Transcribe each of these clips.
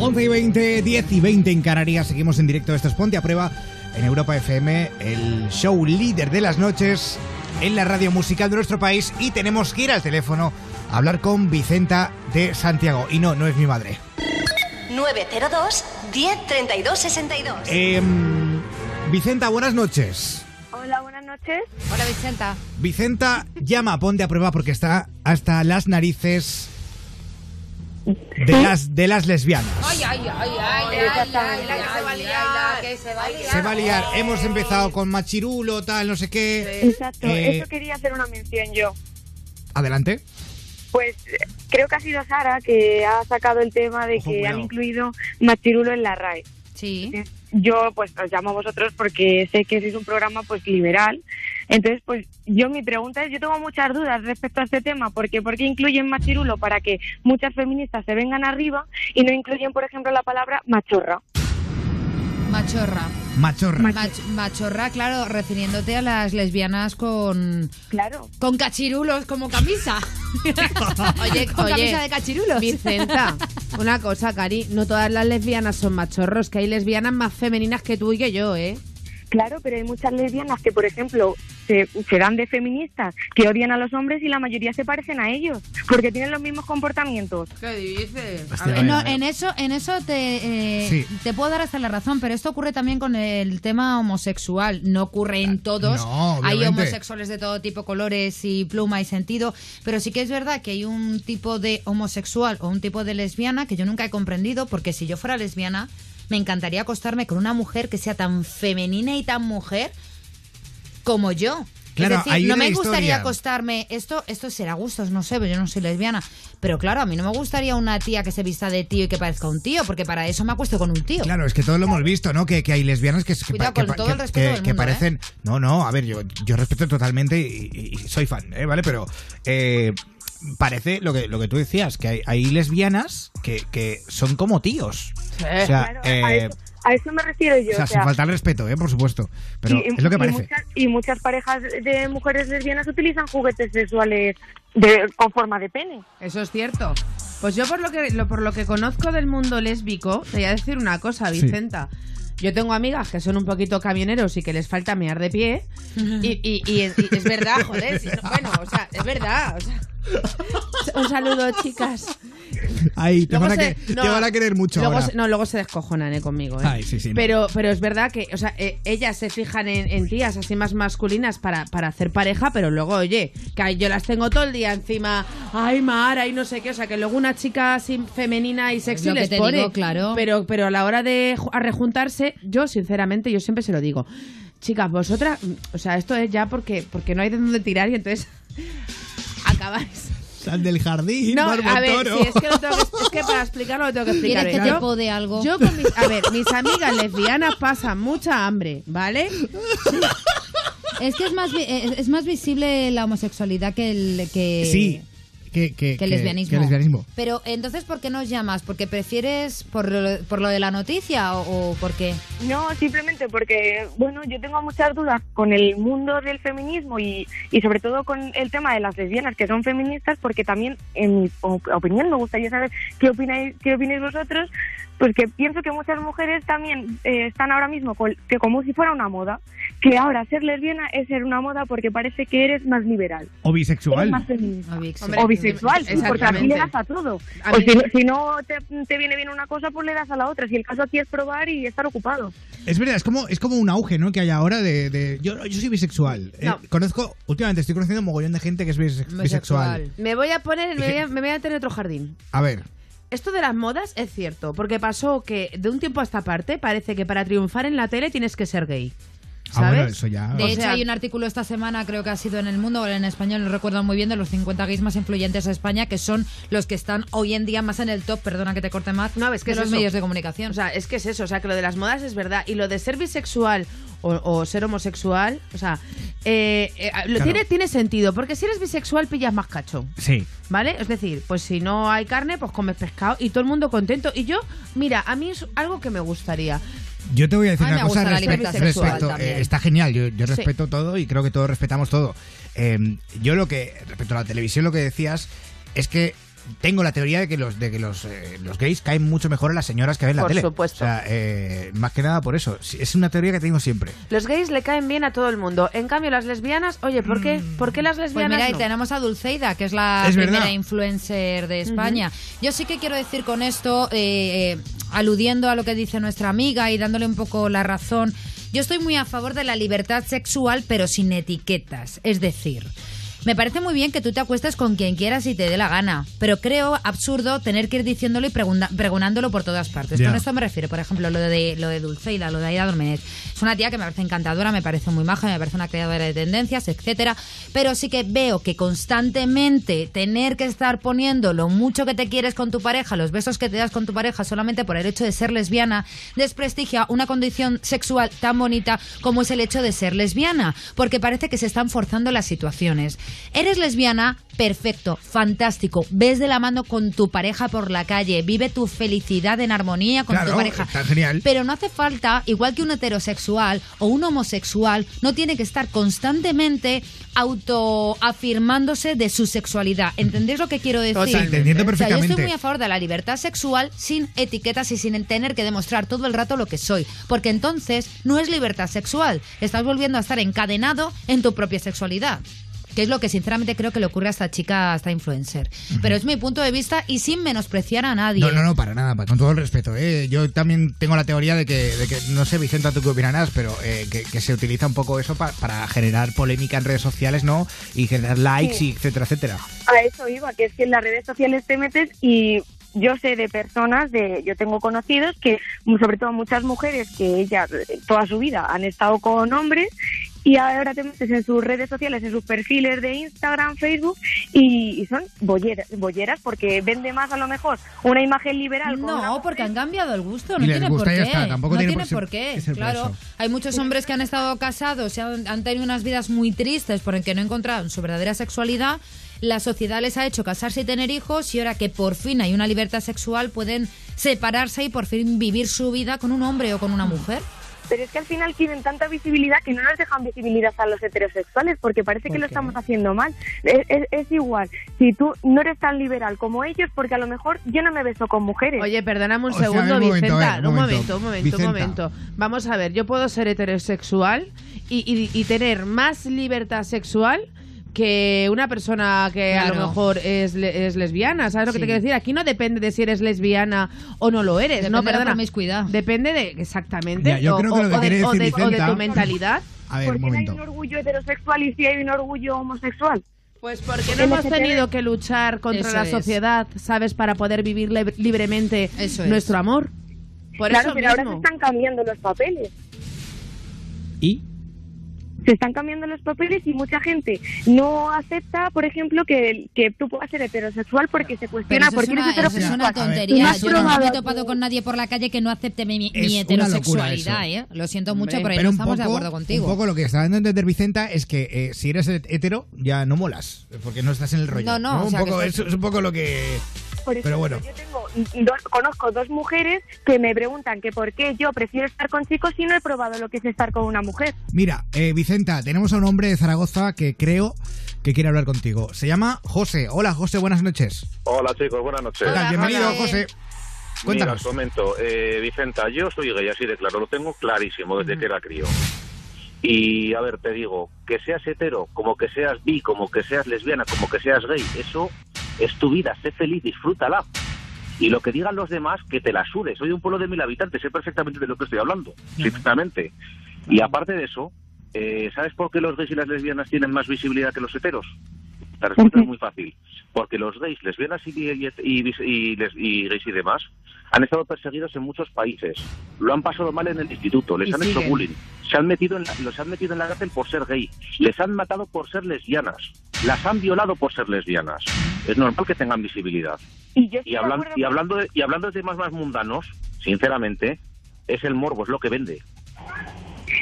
11 y 20, 10 y 20 en Canarias. Seguimos en directo. Esto es Ponte a Prueba en Europa FM, el show líder de las noches en la radio musical de nuestro país. Y tenemos que ir al teléfono a hablar con Vicenta de Santiago. Y no, no es mi madre. 902 1032 62. Eh, Vicenta, buenas noches. Hola, buenas noches. Hola, Vicenta. Vicenta llama a Ponte a Prueba porque está hasta las narices de las, de las lesbianas. Ay, ay, ay, ay, se va a liar. Hemos empezado con machirulo, tal, no sé qué. Exacto, Eh, eso quería hacer una mención yo. Adelante. Pues creo que ha sido Sara que ha sacado el tema de Ojo, que cuidado. han incluido machirulo en la RAE. Sí. Yo pues os llamo a vosotros porque sé que es un programa pues liberal. Entonces pues yo mi pregunta es, yo tengo muchas dudas respecto a este tema, porque ¿por qué incluyen machirulo para que muchas feministas se vengan arriba y no incluyen por ejemplo la palabra machorra? Machorra. Machorra. Mach- machorra, claro, refiriéndote a las lesbianas con, Claro. con cachirulos como camisa. Oye, con oye, camisa de cachirulos. Vicenta, una cosa, Cari, no todas las lesbianas son machorros, que hay lesbianas más femeninas que tú y que yo, ¿eh? Claro, pero hay muchas lesbianas que, por ejemplo, se, se dan de feministas, que odian a los hombres y la mayoría se parecen a ellos, porque tienen los mismos comportamientos. ¿Qué dices? Hostia, Eh, vaya, no, en eso, en eso te, eh, Sí. te puedo dar hasta la razón, pero esto ocurre también con el tema homosexual. No ocurre en todos. No, hay homosexuales de todo tipo, colores y pluma y sentido, pero sí que es verdad que hay un tipo de homosexual o un tipo de lesbiana que yo nunca he comprendido, porque si yo fuera lesbiana, me encantaría acostarme con una mujer que sea tan femenina y tan mujer como yo. Claro, es decir, no me gustaría acostarme. Esto, esto será gustos, no sé, pero yo no soy lesbiana. Pero claro, a mí no me gustaría una tía que se vista de tío y que parezca un tío, porque para eso me acuesto con un tío. Claro, es que todos lo hemos visto, ¿no? Que, que hay lesbianas que, que, Cuidado, que- todo ¿eh? parecen... No, no, a ver, yo, yo respeto totalmente y, y soy fan, ¿eh? ¿vale? Pero eh, parece lo que, lo que tú decías, que hay, hay lesbianas que, que son como tíos. O sea, Claro, eh, a eso me refiero yo. o sea, o sin sea, faltar el respeto, ¿eh? Por supuesto. Pero y, es lo que y parece. muchas, y muchas parejas de mujeres lesbianas utilizan juguetes sexuales de, con forma de pene. Eso es cierto. Pues yo por lo que lo, por lo que conozco del mundo lésbico, te voy a decir una cosa, Sí. Vicenta. Yo tengo amigas que son un poquito camioneros y que les falta mear de pie. Y, y- y es, y es verdad, joder. sí, bueno, o sea, es verdad. o sea. un saludo, chicas. Ay, te, van a, se- que- no, te van a querer mucho luego ahora. se- no, luego se descojonan eh, conmigo. eh. Ay, sí, sí, no. pero, pero es verdad que, o sea, eh, ellas se fijan en, en tías así más masculinas para, para hacer pareja, pero luego, oye, que yo las tengo todo el día encima, ay, Mara, y no sé qué, o sea, que luego una chica así femenina y sexy lo que les te pone. digo, claro. Pero, pero a la hora de rejuntarse, yo, sinceramente, yo siempre se lo digo. Chicas, vosotras, mm, o sea, esto es ya porque, porque no hay de dónde tirar y entonces acabáis. Sal del jardín, No, a ver, es que, lo tengo que- es que para explicarlo lo tengo que explicar. ¿Quieres que bien. te pode algo? Yo con mis, a ver, mis amigas lesbianas pasan mucha hambre, ¿vale? Es que es más, vi- es, es más visible la homosexualidad que el que, Sí, que, que, que el lesbianismo. que el lesbianismo. Pero entonces, ¿por qué nos llamas? ¿Porque prefieres por lo, por lo de la noticia o, o por qué? No, simplemente porque, bueno, yo tengo muchas dudas con el mundo del feminismo y, y sobre todo con el tema de las lesbianas que son feministas, porque también, en mi op- opinión, me gustaría saber qué opináis, qué opináis vosotros, pues que pienso que muchas mujeres también eh, están ahora mismo con- que como si fuera una moda, que ahora ser lesbiana es ser una moda porque parece que eres más liberal, O bisexual. más o bisexual, sí, porque aquí le das a todo. A mí- si, no- si no te, te viene bien una cosa, pues le das a la otra. Si el caso aquí es probar y estar ocupado. Es verdad, es como, es como un auge, ¿no? Que hay ahora de... de- yo, yo soy bisexual. Eh, No. conozco, últimamente estoy conociendo un mogollón de gente que es bise- bisexual. Me voy a poner, me voy a, me voy a tener otro jardín. A ver, Esto de las modas es cierto, porque pasó que de un tiempo a esta parte parece que para triunfar en la tele tienes que ser gay. Ah, bueno, eso ya... De O hecho, sea- hay un artículo esta semana, creo que ha sido en El Mundo o en español, no recuerdo muy bien, de los 50 gays más influyentes de España, que son los que están hoy en día más en el top, perdona que te corte más, No, es que de es los eso. medios de comunicación. O sea, es que es eso, o sea, que lo de las modas es verdad. Y lo de ser bisexual o, o ser homosexual, o sea, eh, eh, lo Claro. tiene, tiene sentido, porque si eres bisexual pillas más cacho. Sí. ¿Vale? Es decir, pues si no hay carne, pues comes pescado y todo el mundo contento. Y yo, mira, a mí es algo que me gustaría. Yo te voy a decir una cosa respecto. sexual eh, está genial, yo, yo Sí. respeto todo y creo que todos respetamos todo. Eh, yo lo que, respecto a la televisión, lo que decías es que tengo la teoría de que los de que los, eh, los gays caen mucho mejor a las señoras que ven la Por tele. supuesto. O sea, eh, más que nada por eso. Es una teoría que tengo siempre. Los gays le caen bien a todo el mundo. En cambio, las lesbianas, oye, ¿por qué? ¿Por qué las Pues lesbianas mira, y no? tenemos a Dulceida, que es la Es primera verdad. influencer de España. Yo sí que quiero decir con esto, eh, eh, aludiendo a lo que dice nuestra amiga y dándole un poco la razón, yo estoy muy a favor de la libertad sexual, pero sin etiquetas. Es decir, me parece muy bien que tú te acuestes con quien quieras y te dé la gana, pero creo absurdo tener que ir diciéndolo y pregonándolo por todas partes. Con esto me refiero, por ejemplo, lo de, lo de Dulceida, lo de Aida Dormenez. Es una tía que me parece encantadora, me parece muy maja, me parece una creadora de tendencias, etcétera, pero sí que veo que constantemente tener que estar poniendo lo mucho que te quieres con tu pareja, los besos que te das con tu pareja solamente por el hecho de ser lesbiana, desprestigia una condición sexual tan bonita como es el hecho de ser lesbiana, porque parece que se están forzando las situaciones. Eres lesbiana, perfecto, fantástico, ves de la mano con tu pareja por la calle, vive tu felicidad en armonía con Claro, tu pareja. está genial. Pero no hace falta, igual que un heterosexual o un homosexual, no tiene que estar constantemente autoafirmándose de su sexualidad. ¿Entendéis lo que quiero decir? Totalmente. Te entiendo O sea, yo perfectamente. estoy muy a favor de la libertad sexual sin etiquetas y sin tener que demostrar todo el rato lo que soy. Porque entonces no es libertad sexual. Estás volviendo a estar encadenado en tu propia sexualidad. Que es lo que sinceramente creo que le ocurre a esta chica, a esta influencer. Pero es mi punto de vista y sin menospreciar a nadie. No, no, no, para nada, con todo el respeto. ¿eh? Yo también tengo la teoría de que, de que no sé, Vicenta, tú qué opinarás, pero eh, que, que se utiliza un poco eso pa- para generar polémica en redes sociales, ¿no? Y generar likes, Sí. y etcétera, etcétera. A eso iba, que es que en las redes sociales te metes y yo sé de personas, de yo tengo conocidos que, sobre todo muchas mujeres que ellas eh, toda su vida han estado con hombres y ahora te metes en sus redes sociales, en sus perfiles de Instagram, Facebook y, y son bolleras, bolleras porque vende más a lo mejor una imagen liberal. No, porque han cambiado el gusto, no tiene por qué. tampoco no tiene por qué, claro. Hay muchos hombres que han estado casados, y han, han tenido unas vidas muy tristes porque no encontraron su verdadera sexualidad. La sociedad les ha hecho casarse y tener hijos y ahora que por fin hay una libertad sexual pueden separarse y por fin vivir su vida con un hombre o con una mujer. Pero es que al final tienen tanta visibilidad que no nos dejan visibilidad a los heterosexuales porque parece que ¿Por lo estamos haciendo mal. Es, es- es igual, si tú no eres tan liberal como ellos, porque a lo mejor yo no me beso con mujeres. Oye, perdóname un O segundo, un Vicenta. ver, un un momento, un momento, un momento. Vamos a ver, yo puedo ser heterosexual y, y- y tener más libertad sexual que una persona que a lo mejor es, le- es lesbiana, ¿sabes lo que te quiero decir? Aquí no depende de si eres lesbiana o no lo eres, Depende no, de la perdona. promiscuidad. Depende de, exactamente, Ya, yo o, creo que lo que o- o de, o de- o de tu mentalidad. A ver, ¿Por un qué no hay un orgullo heterosexual y si hay un orgullo homosexual? Pues porque no hemos tenido que luchar contra Eso la es. sociedad, ¿sabes? Para poder vivir lib- libremente Eso es. nuestro amor. Por claro, eso pero ahora se mismo. están cambiando los papeles. ¿Y? Se están cambiando los papeles y mucha gente no acepta, por ejemplo, que, que tú puedas ser heterosexual porque se cuestiona por es qué eres una, eso es heterosexual. una tontería. Yo no me he topado con nadie por la calle que no acepte mi, mi Es una heterosexualidad, ¿eh? Lo siento Hombre. mucho, pero no estamos poco, de acuerdo contigo. un poco lo que está dando a entender Vicenta es que eh, si eres hetero ya no molas, porque no estás en el rollo. No, no, o Un poco, es, es un poco lo que... Por Pero bueno. Yo tengo dos, conozco dos mujeres que me preguntan que por qué yo prefiero estar con chicos si no he probado lo que es estar con una mujer. Mira, eh, Vicenta, tenemos a un hombre de Zaragoza que creo que quiere hablar contigo. Se llama José. Hola, José, buenas noches. Hola chicos, buenas noches. Hola, Bienvenido, José. Mira, Cuéntanos. os comento, eh, Vicenta, yo soy gay, así de claro, lo tengo clarísimo desde que era crío. Y a ver, te digo, que seas hetero, como que seas bi, como que seas lesbiana, como que seas gay, eso es tu vida, sé feliz, disfrútala. Y lo que digan los demás, que te la sudes. Soy de un pueblo de mil habitantes, sé perfectamente de lo que estoy hablando, sinceramente. Y aparte de eso, eh, ¿sabes por qué los gays y las lesbianas tienen más visibilidad que los heteros? La respuesta es muy fácil. Porque los gays, lesbianas y, y, y- y gays y demás han estado perseguidos en muchos países. Lo han pasado mal en el instituto, les han hecho bullying. Se han metido en la, los han metido en la cárcel por ser gay. Les han matado por ser lesbianas. Las han violado por ser lesbianas. Es normal que tengan visibilidad. Y, yo Y, hablan- y hablando de, y hablando de temas más mundanos, sinceramente, es el morbo, es lo que vende.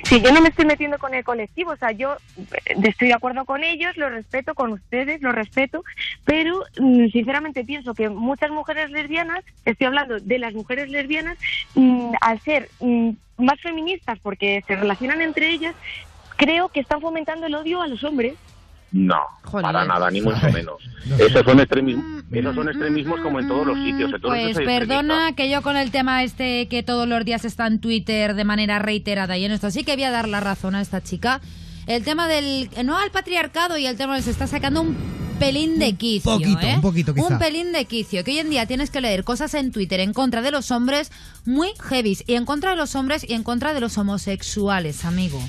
Sí, yo no me estoy metiendo con el colectivo, o sea, yo eh, estoy de acuerdo con ellos, lo respeto, con ustedes lo respeto, pero mm, sinceramente pienso que muchas mujeres lesbianas, estoy hablando de las mujeres lesbianas, mm, al ser mm, más feministas porque se relacionan entre ellas, creo que están fomentando el odio a los hombres. No, para nada, ni mucho menos. Esos son extremismos, esos son extremismos como en todos los sitios. En todos Pues sitios hay perdona extremistas. que yo con el tema este que todos los días está en Twitter de manera reiterada y en esto sí que voy a dar la razón a esta chica. El tema del no al patriarcado y el tema se está sacando un pelín de quicio, poquito, ¿eh? un poquito, quizá. Un pelín de quicio, que hoy en día tienes que leer cosas en Twitter en contra de los hombres muy heavies y en contra de los hombres y en contra de los homosexuales, amigo.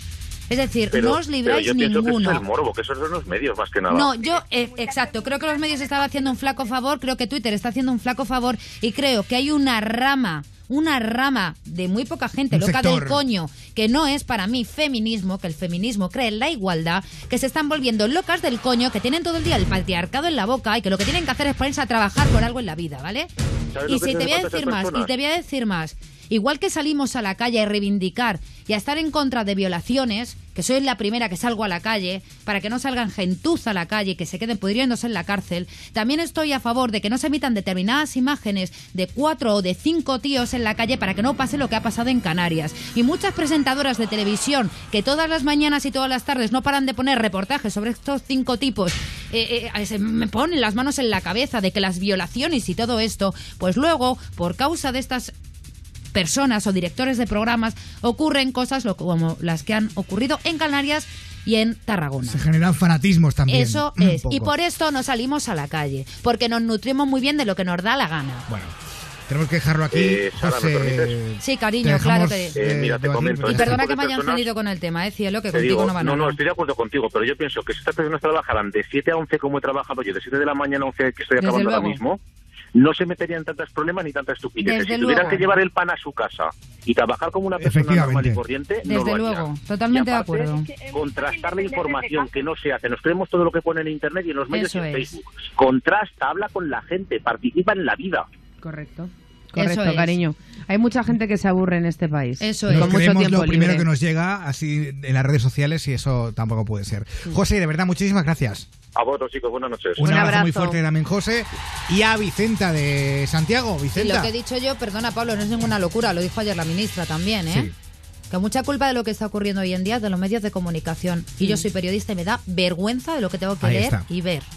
Es decir, Pero, no os pero libráis yo pienso que eso ninguno. es el morbo, que esos son los medios más que nada. No, yo, eh, exacto, creo que los medios estaban haciendo un flaco favor, creo que Twitter está haciendo un flaco favor y creo que hay una rama, una rama de muy poca gente Un loca sector. del coño, que no es para mí feminismo, que el feminismo cree en la igualdad, que se están volviendo locas del coño, que tienen todo el día el patriarcado en la boca y que lo que tienen que hacer es ponerse a trabajar por algo en la vida, ¿vale? ¿Sabes Y si te voy a decir más, y te voy a decir más. Igual que salimos a la calle a reivindicar y a estar en contra de violaciones, que soy la primera que salgo a la calle, para que no salgan gentuza a la calle y que se queden pudriéndose en la cárcel, también estoy a favor de que no se emitan determinadas imágenes de cuatro o de cinco tíos en la calle para que no pase lo que ha pasado en Canarias. Y muchas presentadoras de televisión que todas las mañanas y todas las tardes no paran de poner reportajes sobre estos cinco tipos, eh, eh, se me ponen las manos en la cabeza de que las violaciones y todo esto, pues luego, por causa de estas personas o directores de programas ocurren cosas lo- como las que han ocurrido en Canarias y en Tarragona. Se generan fanatismos también. Eso es. Y por esto no salimos a la calle, porque nos nutrimos muy bien de lo que nos da la gana. Bueno, tenemos que dejarlo aquí. Eh, Sara, ¿me José? Sí, cariño, dejamos, claro que... Eh, mira, te debatir, comento, pero- Y perdona que me hayan cedido con el tema, eh, cielo, que Te contigo digo, no va no, no, estoy de acuerdo contigo, pero yo pienso que si estas personas trabajaran de 7 a 11 como he trabajado yo, de 7 de la mañana a 11 que estoy acabando ahora mismo, no se meterían tantos problemas ni tantas estupideces. Desde si tuvieran luego. que llevar el pan a su casa y trabajar como una persona normal y corriente, no Desde lo harían. luego, totalmente Y de acuerdo. Contrastar la información que no se hace. Nos creemos todo lo que pone en Internet y en los medios Eso y en es. Facebook. Contrasta, habla con la gente, participa en la vida. Correcto. Correcto, es. cariño. Hay mucha gente que se aburre en este país. Eso y es. Nos Con mucho tiempo lo primero libre. que nos llega así en las redes sociales y eso tampoco puede ser. José, de verdad, muchísimas gracias. A vosotros, chicos, buenas noches. Un, Un abrazo, muy fuerte también, José. Y a Vicenta de Santiago. Y Vicenta. lo que he dicho yo, perdona Pablo, no es ninguna locura, lo dijo ayer la ministra también, ¿eh? Sí. Que mucha culpa de lo que está ocurriendo hoy en día es de los medios de comunicación. Y yo soy periodista y me da vergüenza de lo que tengo que Ahí leer está. y ver.